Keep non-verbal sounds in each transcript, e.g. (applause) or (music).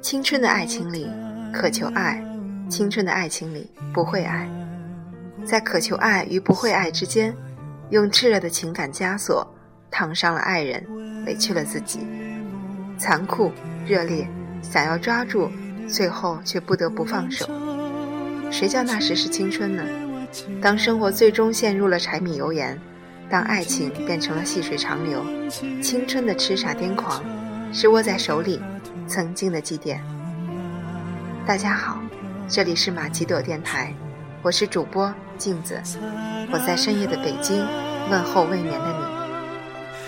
青春的爱情里渴求爱，青春的爱情里不会爱，在渴求爱与不会爱之间，用炽热的情感枷锁烫伤了爱人，委屈了自己，残酷热烈，想要抓住，最后却不得不放手。谁叫那时是青春呢？当生活最终陷入了柴米油盐。当爱情变成了细水长流，青春的痴傻癫狂，是握在手里曾经的祭奠。大家好，这里是马吉朵电台，我是主播镜子，我在深夜的北京问候未眠的你。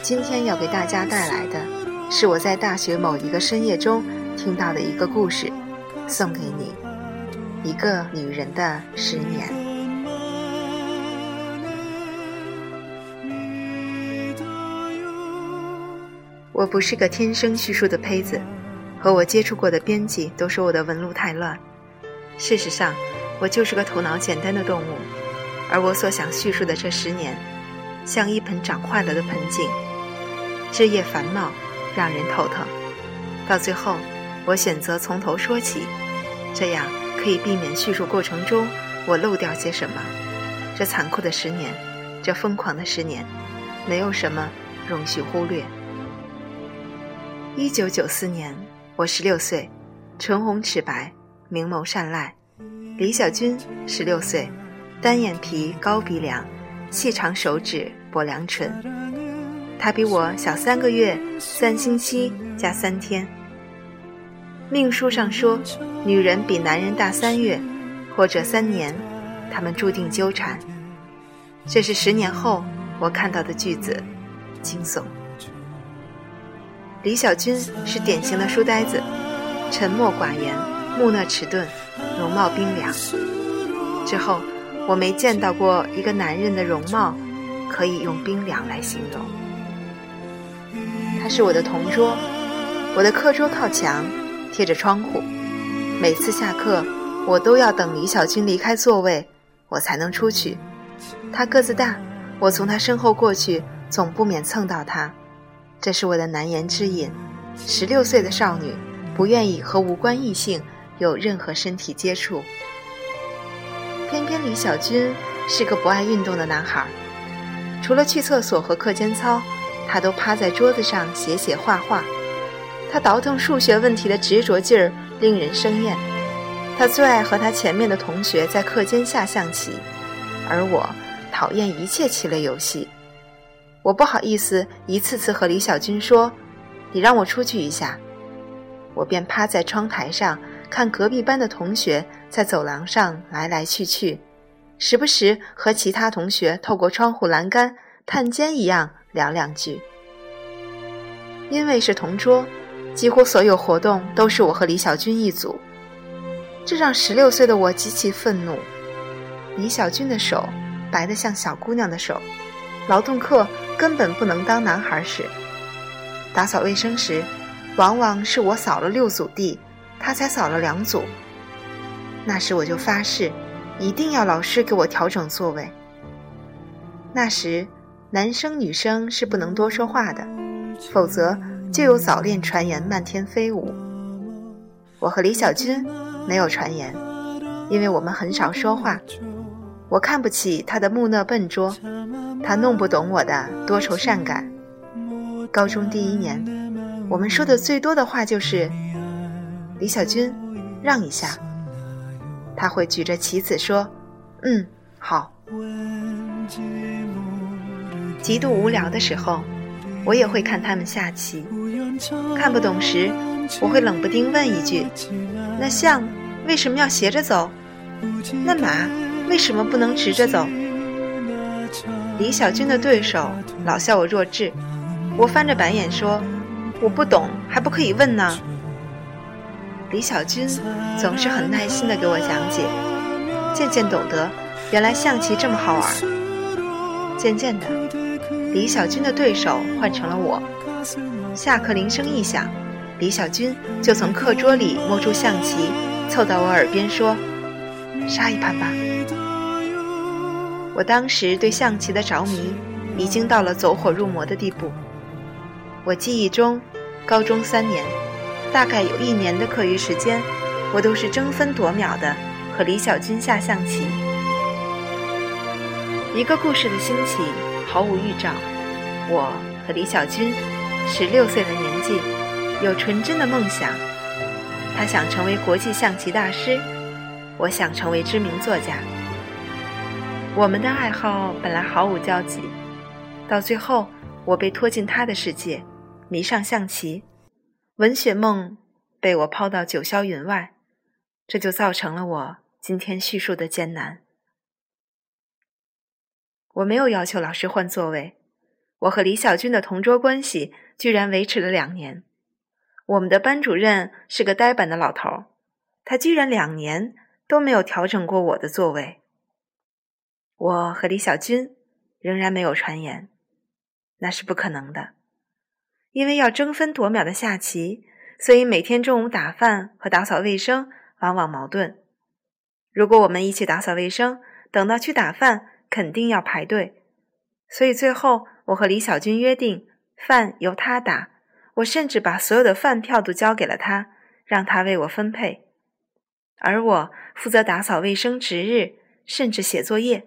今天要给大家带来的是我在大学某一个深夜中听到的一个故事，送给你，一个女人的十年。我不是个天生叙述的胚子，和我接触过的编辑都说我的纹路太乱。事实上，我就是个头脑简单的动物，而我所想叙述的这十年，像一盆长坏了的盆景，枝叶繁茂，让人头疼。到最后，我选择从头说起，这样可以避免叙述过程中我漏掉些什么。这残酷的十年，这疯狂的十年，没有什么容许忽略。一九九四年，我十六岁，唇红齿白，明眸善睐。李小军十六岁，单眼皮，高鼻梁，细长手指，薄凉唇。他比我小三个月，三星期加三天。命书上说，女人比男人大三月，或者三年，他们注定纠缠。这是十年后我看到的句子，惊悚。李小军是典型的书呆子，沉默寡言，木讷迟钝，容貌冰凉。之后，我没见到过一个男人的容貌可以用冰凉来形容。他是我的同桌，我的课桌靠墙，贴着窗户。每次下课，我都要等李小军离开座位，我才能出去。他个子大，我从他身后过去，总不免蹭到他。这是我的难言之隐。十六岁的少女，不愿意和无关异性有任何身体接触。偏偏李小军是个不爱运动的男孩，除了去厕所和课间操，他都趴在桌子上写写画画。他倒腾数学问题的执着劲儿令人生厌。他最爱和他前面的同学在课间下象棋，而我讨厌一切棋类游戏。我不好意思一次次和李小军说：“你让我出去一下。”我便趴在窗台上看隔壁班的同学在走廊上来来去去，时不时和其他同学透过窗户栏杆探监一样聊两句。因为是同桌，几乎所有活动都是我和李小军一组，这让十六岁的我极其愤怒。李小军的手白得像小姑娘的手。劳动课根本不能当男孩使。打扫卫生时，往往是我扫了六组地，他才扫了两组。那时我就发誓，一定要老师给我调整座位。那时，男生女生是不能多说话的，否则就有早恋传言漫天飞舞。我和李小军没有传言，因为我们很少说话。我看不起他的木讷笨拙。他弄不懂我的多愁善感。高中第一年，我们说的最多的话就是：“李小军，让一下。”他会举着棋子说：“嗯，好。”极度无聊的时候，我也会看他们下棋。看不懂时，我会冷不丁问一句：“那象为什么要斜着走？那马为什么不能直着走？”李小军的对手老笑我弱智，我翻着白眼说：“我不懂，还不可以问呢。”李小军总是很耐心地给我讲解，渐渐懂得原来象棋这么好玩。渐渐的，李小军的对手换成了我。下课铃声一响，李小军就从课桌里摸出象棋，凑到我耳边说：“杀一盘吧。”我当时对象棋的着迷，已经到了走火入魔的地步。我记忆中，高中三年，大概有一年的课余时间，我都是争分夺秒的和李小军下象棋。一个故事的兴起毫无预兆，我和李小军，十六岁的年纪，有纯真的梦想。他想成为国际象棋大师，我想成为知名作家。我们的爱好本来毫无交集，到最后，我被拖进他的世界，迷上象棋，文学梦被我抛到九霄云外，这就造成了我今天叙述的艰难。我没有要求老师换座位，我和李小军的同桌关系居然维持了两年。我们的班主任是个呆板的老头，他居然两年都没有调整过我的座位。我和李小军仍然没有传言，那是不可能的，因为要争分夺秒的下棋，所以每天中午打饭和打扫卫生往往矛盾。如果我们一起打扫卫生，等到去打饭，肯定要排队，所以最后我和李小军约定，饭由他打，我甚至把所有的饭票都交给了他，让他为我分配，而我负责打扫卫生、值日，甚至写作业。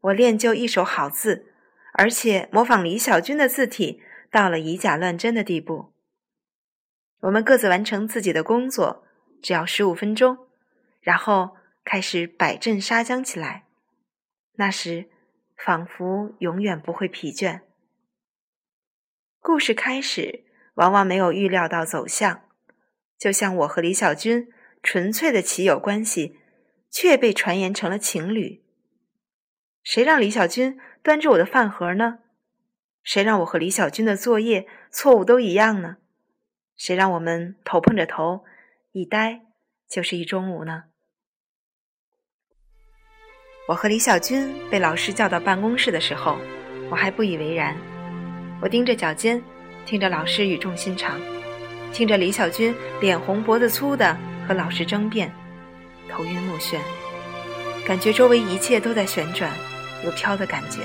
我练就一手好字，而且模仿李小军的字体到了以假乱真的地步。我们各自完成自己的工作，只要十五分钟，然后开始摆阵杀将起来。那时，仿佛永远不会疲倦。故事开始，往往没有预料到走向，就像我和李小军纯粹的棋友关系，却被传言成了情侣。谁让李小军端着我的饭盒呢？谁让我和李小军的作业错误都一样呢？谁让我们头碰着头，一呆就是一中午呢？我和李小军被老师叫到办公室的时候，我还不以为然。我盯着脚尖，听着老师语重心长，听着李小军脸红脖子粗的和老师争辩，头晕目眩，感觉周围一切都在旋转。有飘的感觉，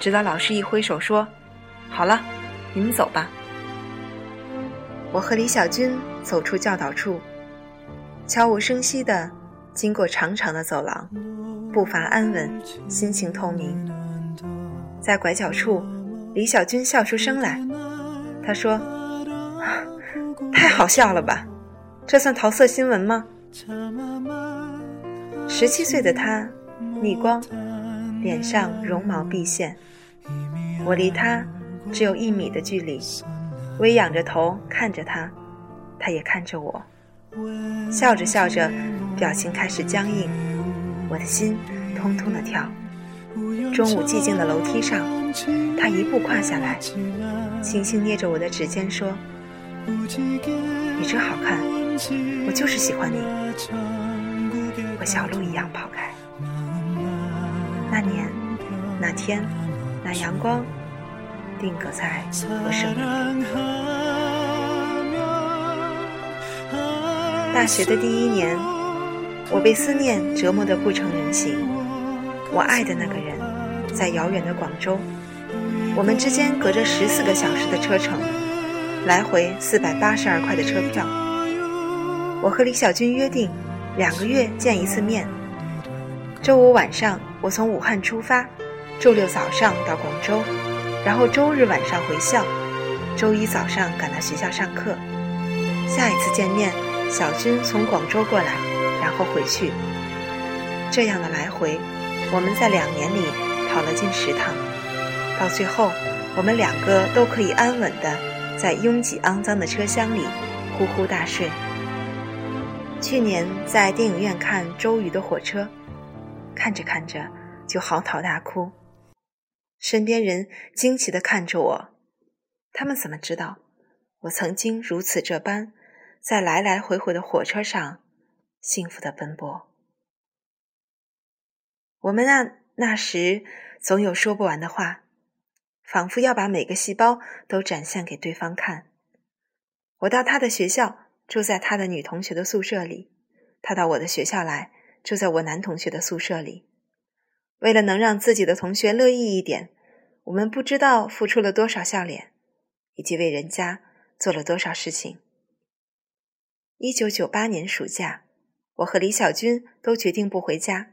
直到老师一挥手说：“好了，你们走吧。”我和李小军走出教导处，悄无声息地经过长长的走廊，步伐安稳，心情透明。在拐角处，李小军笑出声来，他说：“ (laughs) 太好笑了吧？这算桃色新闻吗？”十七岁的他，逆光。脸上绒毛毕现，我离他只有一米的距离，微仰着头看着他，他也看着我，笑着笑着，表情开始僵硬，我的心通通的跳。中午寂静的楼梯上，他一步跨下来，轻轻捏着我的指尖说：“你真好看，我就是喜欢你。”和小鹿一样跑开。那年，那天，那阳光，定格在我生命。大学的第一年，我被思念折磨得不成人形。我爱的那个人，在遥远的广州，我们之间隔着十四个小时的车程，来回四百八十二块的车票。我和李小军约定，两个月见一次面。周五晚上。我从武汉出发，周六早上到广州，然后周日晚上回校，周一早上赶到学校上课。下一次见面，小军从广州过来，然后回去。这样的来回，我们在两年里跑了近十趟。到最后，我们两个都可以安稳的在拥挤肮脏的车厢里呼呼大睡。去年在电影院看周瑜的火车。看着看着就嚎啕大哭，身边人惊奇的看着我，他们怎么知道我曾经如此这般在来来回回的火车上幸福的奔波？我们那那时总有说不完的话，仿佛要把每个细胞都展现给对方看。我到他的学校，住在他的女同学的宿舍里；他到我的学校来，住在我男同学的宿舍里。为了能让自己的同学乐意一点，我们不知道付出了多少笑脸，以及为人家做了多少事情。一九九八年暑假，我和李小军都决定不回家，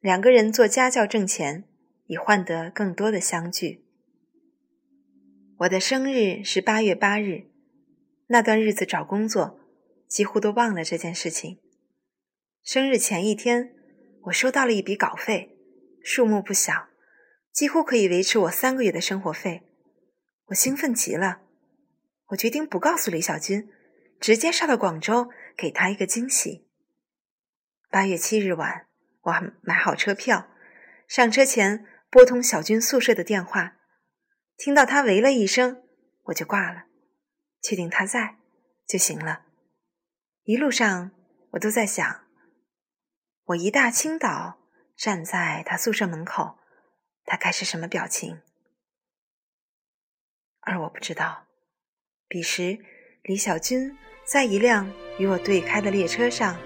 两个人做家教挣钱，以换得更多的相聚。我的生日是八月八日，那段日子找工作几乎都忘了这件事情。生日前一天，我收到了一笔稿费，数目不小，几乎可以维持我三个月的生活费。我兴奋极了，我决定不告诉李小军，直接上到广州给他一个惊喜。八月七日晚，我买好车票，上车前拨通小军宿舍的电话。听到他喂了一声，我就挂了，确定他在就行了。一路上我都在想，我一大清早站在他宿舍门口，他该是什么表情？而我不知道，彼时李小军在一辆与我对开的列车上，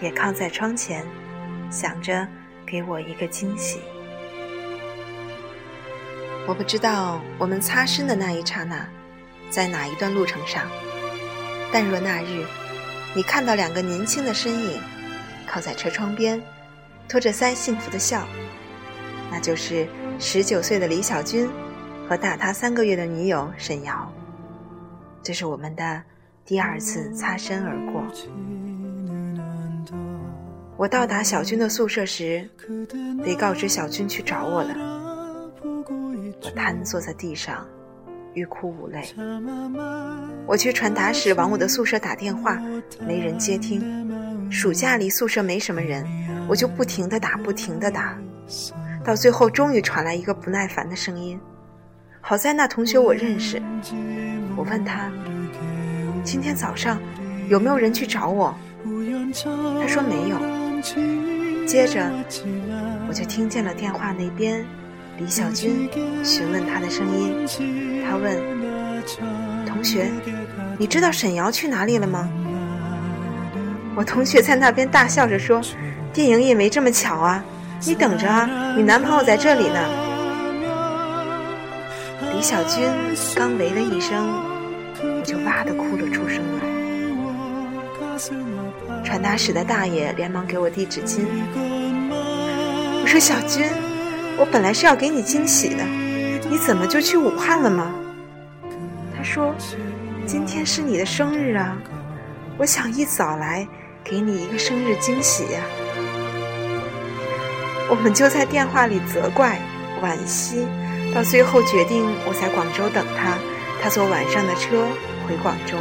也靠在窗前，想着给我一个惊喜。我不知道我们擦身的那一刹那，在哪一段路程上。但若那日，你看到两个年轻的身影，靠在车窗边，托着腮幸福的笑，那就是十九岁的李小军和大他三个月的女友沈瑶。这是我们的第二次擦身而过。我到达小军的宿舍时，被告知小军去找我了。我瘫坐在地上，欲哭无泪。我去传达室往我的宿舍打电话，没人接听。暑假里宿舍没什么人，我就不停的打，不停的打。到最后，终于传来一个不耐烦的声音。好在那同学我认识，我问他：“今天早上有没有人去找我？”他说没有。接着，我就听见了电话那边。李小军询问他的声音，他问：“同学，你知道沈瑶去哪里了吗？”我同学在那边大笑着说：“电影也没这么巧啊，你等着啊，你男朋友在这里呢。”李小军刚喂了一声，我就哇的哭了出声来。传达室的大爷连忙给我递纸巾，我说：“小军。”我本来是要给你惊喜的，你怎么就去武汉了吗？他说：“今天是你的生日啊，我想一早来给你一个生日惊喜呀。”我们就在电话里责怪、惋惜，到最后决定我在广州等他，他坐晚上的车回广州。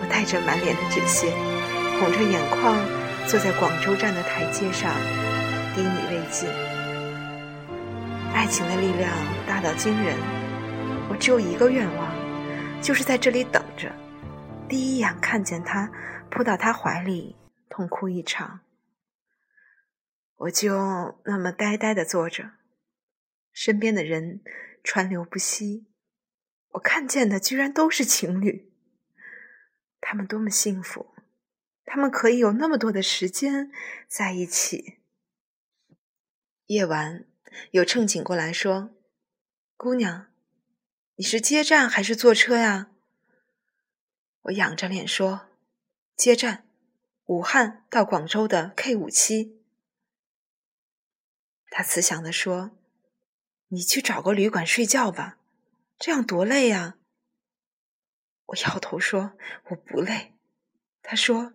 我带着满脸的纸屑，红着眼眶坐在广州站的台阶上，低迷未尽。爱情的力量大到惊人，我只有一个愿望，就是在这里等着，第一眼看见他，扑到他怀里，痛哭一场。我就那么呆呆的坐着，身边的人川流不息，我看见的居然都是情侣，他们多么幸福，他们可以有那么多的时间在一起。夜晚。有乘警过来说：“姑娘，你是接站还是坐车呀？”我仰着脸说：“接站，武汉到广州的 K 五七。”他慈祥地说：“你去找个旅馆睡觉吧，这样多累呀。”我摇头说：“我不累。”他说：“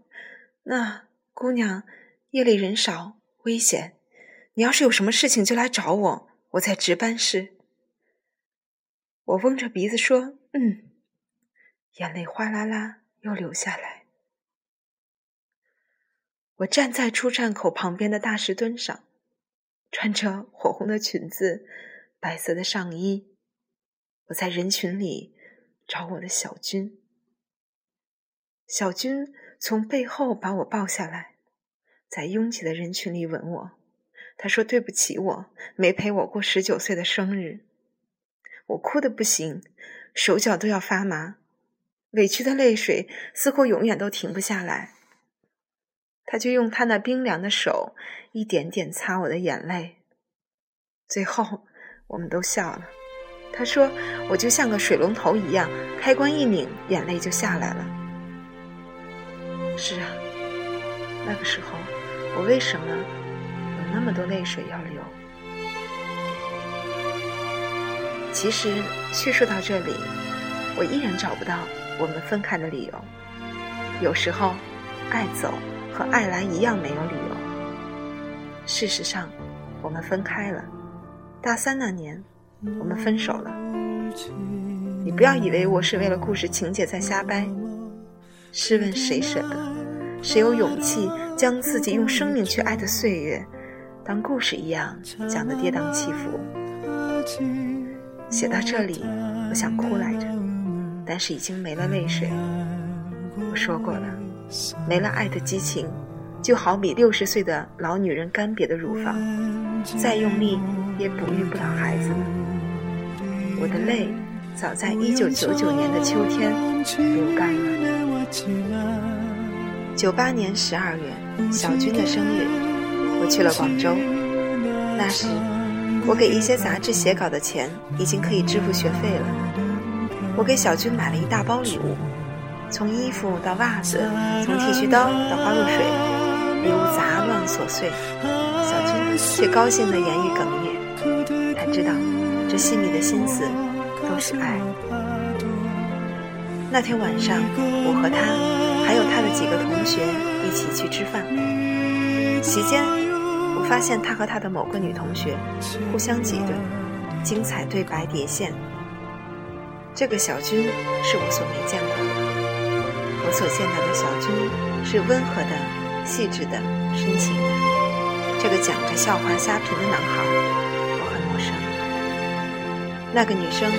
那姑娘，夜里人少，危险。”你要是有什么事情，就来找我，我在值班室。我嗡着鼻子说：“嗯。”眼泪哗啦啦又流下来。我站在出站口旁边的大石墩上，穿着火红的裙子，白色的上衣。我在人群里找我的小军。小军从背后把我抱下来，在拥挤的人群里吻我。他说：“对不起，我没陪我过十九岁的生日。”我哭的不行，手脚都要发麻。委屈的泪水似乎永远都停不下来。他就用他那冰凉的手一点点擦我的眼泪。最后，我们都笑了。他说：“我就像个水龙头一样，开关一拧，眼泪就下来了。”是啊，那个时候，我为什么那么多泪水要流？其实叙述到这里，我依然找不到我们分开的理由。有时候，爱走和爱来一样没有理由。事实上，我们分开了。大三那年。我们分手了，你不要以为我是为了故事情节在瞎掰。试问谁舍得？谁有勇气将自己用生命去爱的岁月，当故事一样讲的跌宕起伏？写到这里，我想哭来着，但是已经没了泪水。我说过了，没了爱的激情，就好比六十岁的老女人干瘪的乳房，再用力也哺育不了孩子了。我的泪早在一九九九年的秋天流干了。九八年十二月，小军的生日，我去了广州。那时，我给一些杂志写稿的钱已经可以支付学费了。我给小军买了一大包礼物，从衣服到袜子，从剃须刀到花露水，礼物杂乱琐碎。小军却高兴得言语哽咽，他知道。这心里的心思都是爱。那天晚上，我和他还有他的几个同学一起去吃饭。席间，发现他和他的某个女同学互相挤兑，精彩对白叠现。这个小军是我所没见过的，我所见到的小军是温和的、细致的、深情的。这个讲着笑话瞎评的男孩。我很陌生那个女生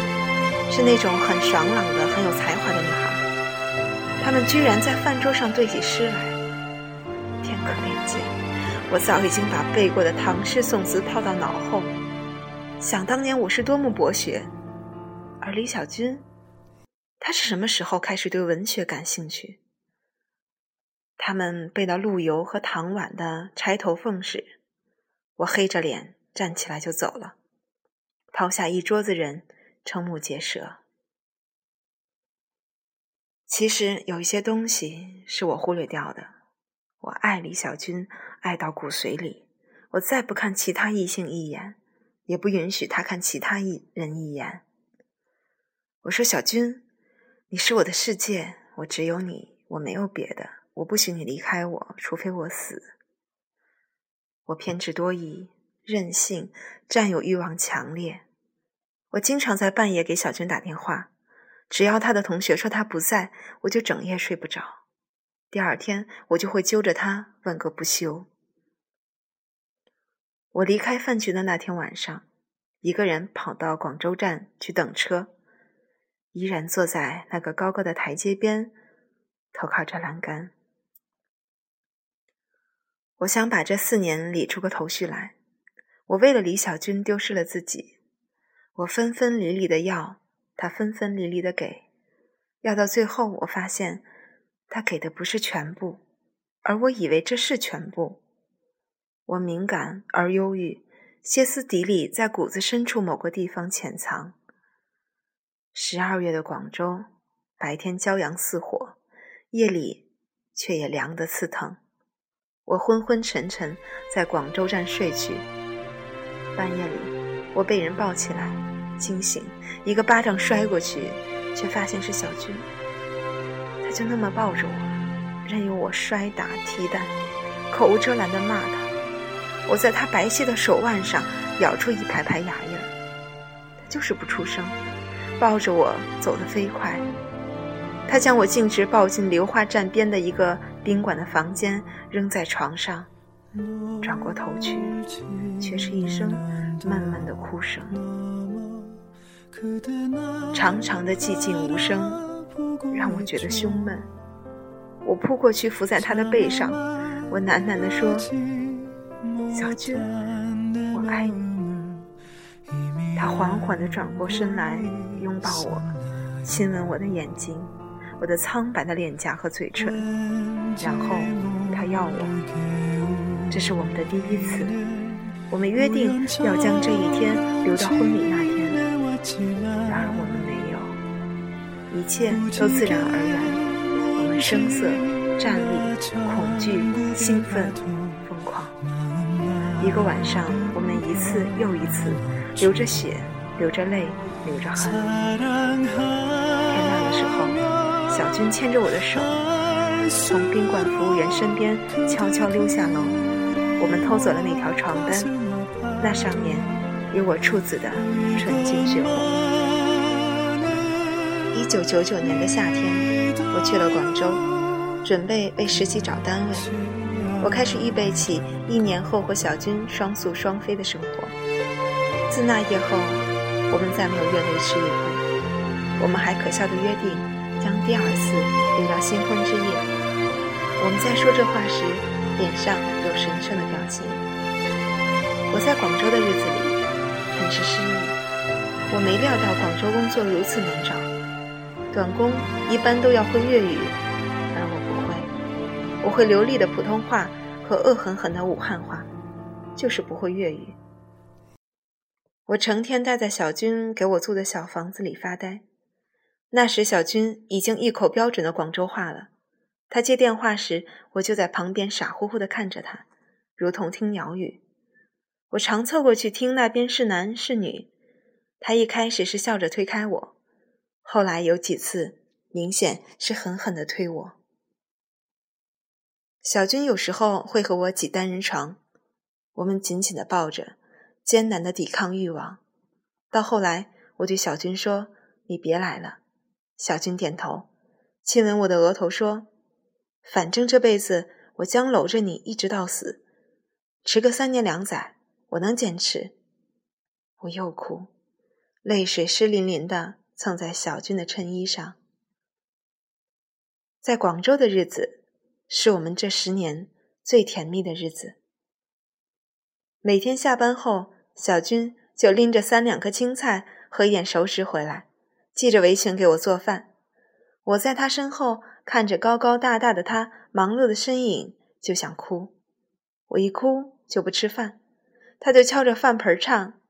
是那种很爽朗的、很有才华的女孩。他们居然在饭桌上对起诗来，天可怜见！我早已经把背过的唐诗宋词抛到脑后。想当年我是多么博学，而李小军，他是什么时候开始对文学感兴趣？他们背到陆游和唐婉的《钗头凤》时，我黑着脸站起来就走了。抛下一桌子人，瞠目结舌。其实有一些东西是我忽略掉的。我爱李小军，爱到骨髓里。我再不看其他异性一眼，也不允许他看其他一人一眼。我说：“小军，你是我的世界，我只有你，我没有别的。我不许你离开我，除非我死。”我偏执多疑。任性，占有欲望强烈。我经常在半夜给小军打电话，只要他的同学说他不在，我就整夜睡不着。第二天，我就会揪着他问个不休。我离开饭局的那天晚上，一个人跑到广州站去等车，依然坐在那个高高的台阶边，头靠着栏杆。我想把这四年理出个头绪来。我为了李小军丢失了自己，我分分离离的要，他分分离离的给，要到最后，我发现他给的不是全部，而我以为这是全部。我敏感而忧郁，歇斯底里在骨子深处某个地方潜藏。十二月的广州，白天骄阳似火，夜里却也凉得刺疼。我昏昏沉沉在广州站睡去。半夜里，我被人抱起来，惊醒，一个巴掌摔过去，却发现是小军。他就那么抱着我，任由我摔打踢蛋，口无遮拦地骂他。我在他白皙的手腕上咬出一排排牙印儿，他就是不出声，抱着我走得飞快。他将我径直抱进流化站边的一个宾馆的房间，扔在床上。转过头去，却是一声闷闷的哭声。长长的寂静无声，让我觉得胸闷。我扑过去，伏在他的背上，我喃喃地说：“小军，我爱你。”他缓缓地转过身来，拥抱我，亲吻我的眼睛。我的苍白的脸颊和嘴唇，然后他要我。这是我们的第一次，我们约定要将这一天留到婚礼那天，然而我们没有，一切都自然而然。我们声色、站立、恐惧、兴奋、一个晚上，我们一次又一次流着血，流着泪，流着汗。天亮的时候，小军牵着我的手，从宾馆服务员身边悄悄溜下楼。我们偷走了那条床单，那上面有我处子的纯净血红。一九九九年的夏天，我去了广州，准备为实习找单位。我开始预备起一年后和小军双宿双飞的生活。自那夜后，我们再没有越雷池一步。我们还可笑的约定，将第二次留到新婚之夜。我们在说这话时，脸上有神圣的表情。我在广州的日子里很是失意。我没料到广州工作如此难找，短工一般都要会粤语，我会流利的普通话和恶狠狠的武汉话，就是不会粤语。我成天待在小军给我租的小房子里发呆。那时小军已经一口标准的广州话了。他接电话时，我就在旁边傻乎乎地看着他，如同听鸟语。我常凑过去听那边是男是女。他一开始是笑着推开我，后来有几次明显是狠狠地推我。小军有时候会和我挤单人床，我们紧紧地抱着，艰难的抵抗欲望。到后来，我对小军说：“你别来了。”小军点头，亲吻我的额头说。反正这辈子我将搂着你一直到死，迟个三年两载，我能坚持。我又哭，泪水湿淋淋的蹭在小军的衬衣上。在广州的日子，是我们这十年最甜蜜的日子。每天下班后，小军就拎着三两颗青菜和一点熟食回来，系着围裙给我做饭。我在他身后。看着高高大大的他忙碌的身影，就想哭。我一哭就不吃饭，他就敲着饭盆唱：“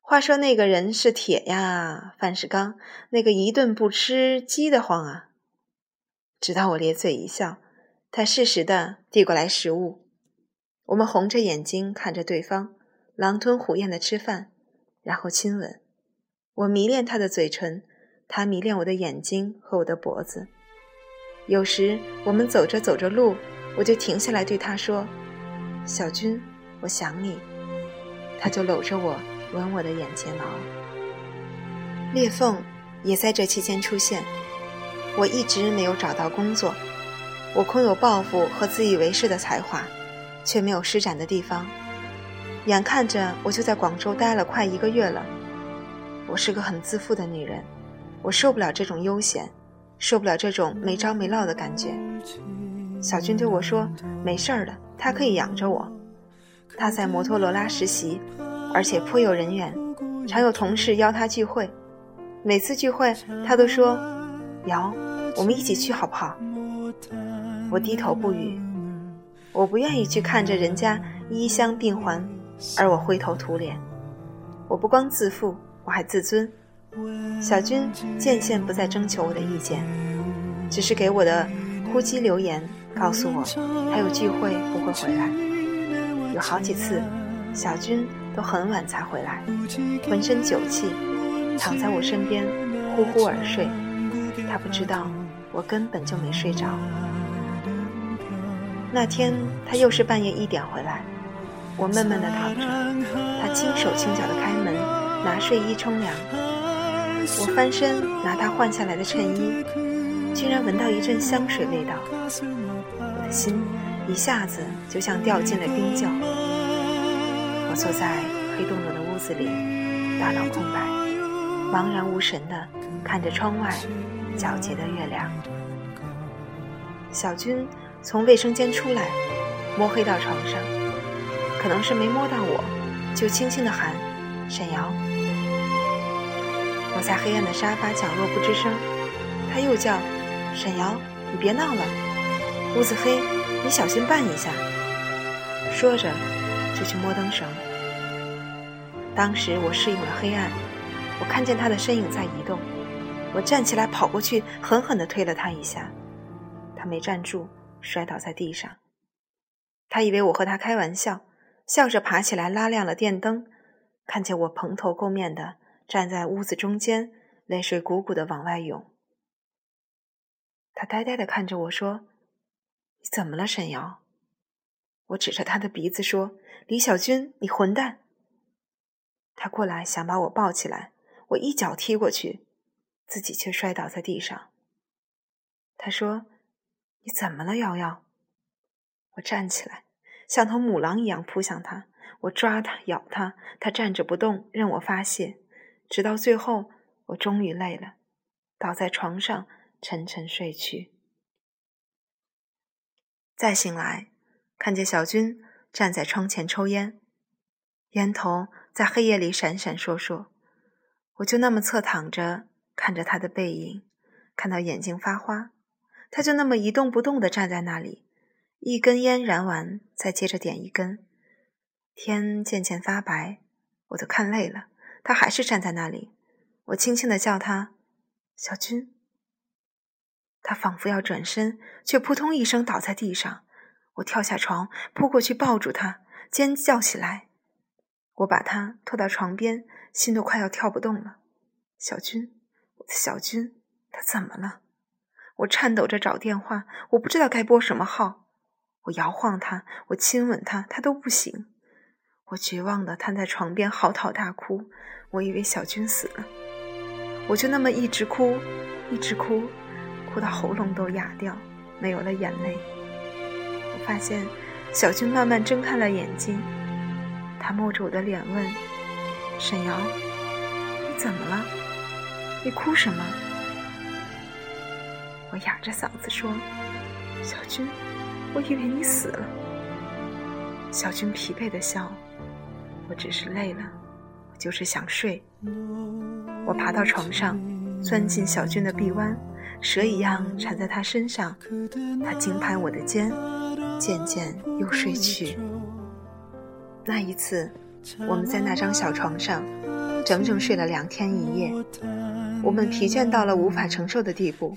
话说那个人是铁呀，饭是钢，那个一顿不吃饥得慌啊。”直到我咧嘴一笑，他适时的递过来食物。我们红着眼睛看着对方，狼吞虎咽的吃饭，然后亲吻。我迷恋他的嘴唇，他迷恋我的眼睛和我的脖子。有时我们走着走着路，我就停下来对他说：“小军，我想你。”他就搂着我，吻我的眼睫毛。裂缝也在这期间出现。我一直没有找到工作，我空有抱负和自以为是的才华，却没有施展的地方。眼看着我就在广州待了快一个月了。我是个很自负的女人，我受不了这种悠闲。受不了这种没着没落的感觉，小军对我说：“没事儿的，他可以养着我。他在摩托罗拉实习，而且颇有人缘，常有同事邀他聚会。每次聚会，他都说：‘瑶，我们一起去好不好？’我低头不语，我不愿意去看着人家衣香鬓环，而我灰头土脸。我不光自负，我还自尊。”小军渐渐不再征求我的意见，只是给我的呼机留言，告诉我还有聚会不会回来。有好几次，小军都很晚才回来，浑身酒气，躺在我身边呼呼而睡。他不知道我根本就没睡着。那天他又是半夜一点回来，我闷闷的躺着，他轻手轻脚地开门，拿睡衣冲凉。我翻身拿他换下来的衬衣，居然闻到一阵香水味道，我的心一下子就像掉进了冰窖。我坐在黑洞洞的屋子里，大脑空白，茫然无神的看着窗外皎洁的月亮。小军从卫生间出来，摸黑到床上，可能是没摸到我，就轻轻地喊：“沈瑶。”我在黑暗的沙发角落不吱声，他又叫沈瑶，你别闹了，屋子黑，你小心绊一下。”说着，就去摸灯绳。当时我适应了黑暗，我看见他的身影在移动，我站起来跑过去，狠狠地推了他一下，他没站住，摔倒在地上。他以为我和他开玩笑，笑着爬起来拉亮了电灯，看见我蓬头垢面的站在屋子中间，泪水汩汩的往外涌。他呆呆的看着我说：“你怎么了，沈瑶？”我指着他的鼻子说：“李小军，你混蛋！”他过来想把我抱起来，我一脚踢过去，自己却摔倒在地上。他说：“你怎么了，瑶瑶？”我站起来，像头母狼一样扑向他，我抓他，咬他，他站着不动，任我发泄，直到最后，我终于累了，倒在床上沉沉睡去。再醒来，看见小军站在窗前抽烟，烟头。在黑夜里闪闪烁烁，我就那么侧躺着看着他的背影，看到眼睛发花，他就那么一动不动地站在那里，一根烟燃完，再接着点一根。天渐渐发白，我都看累了，他还是站在那里。我轻轻地叫他：“小军。”他仿佛要转身，却扑通一声倒在地上。我跳下床，扑过去抱住他，尖叫起来。我把他拖到床边，心都快要跳不动了。小军，我的小军，他怎么了？我颤抖着找电话，我不知道该拨什么号。我摇晃他，我亲吻他，他都不醒。我绝望的瘫在床边嚎啕大哭。我以为小军死了，我就那么一直哭，一直哭，哭到喉咙都哑掉，没有了眼泪。我发现小军慢慢睁开了眼睛。他摸着我的脸问：“沈瑶，你怎么了？你哭什么？”我哑着嗓子说：“小军，我以为你死了。”小军疲惫的笑：“我只是累了，我就是想睡。”我爬到床上，钻进小军的臂弯，蛇一样缠在他身上。他轻拍我的肩，渐渐又睡去。那一次，我们在那张小床上，整整睡了两天一夜。我们疲倦到了无法承受的地步。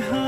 high.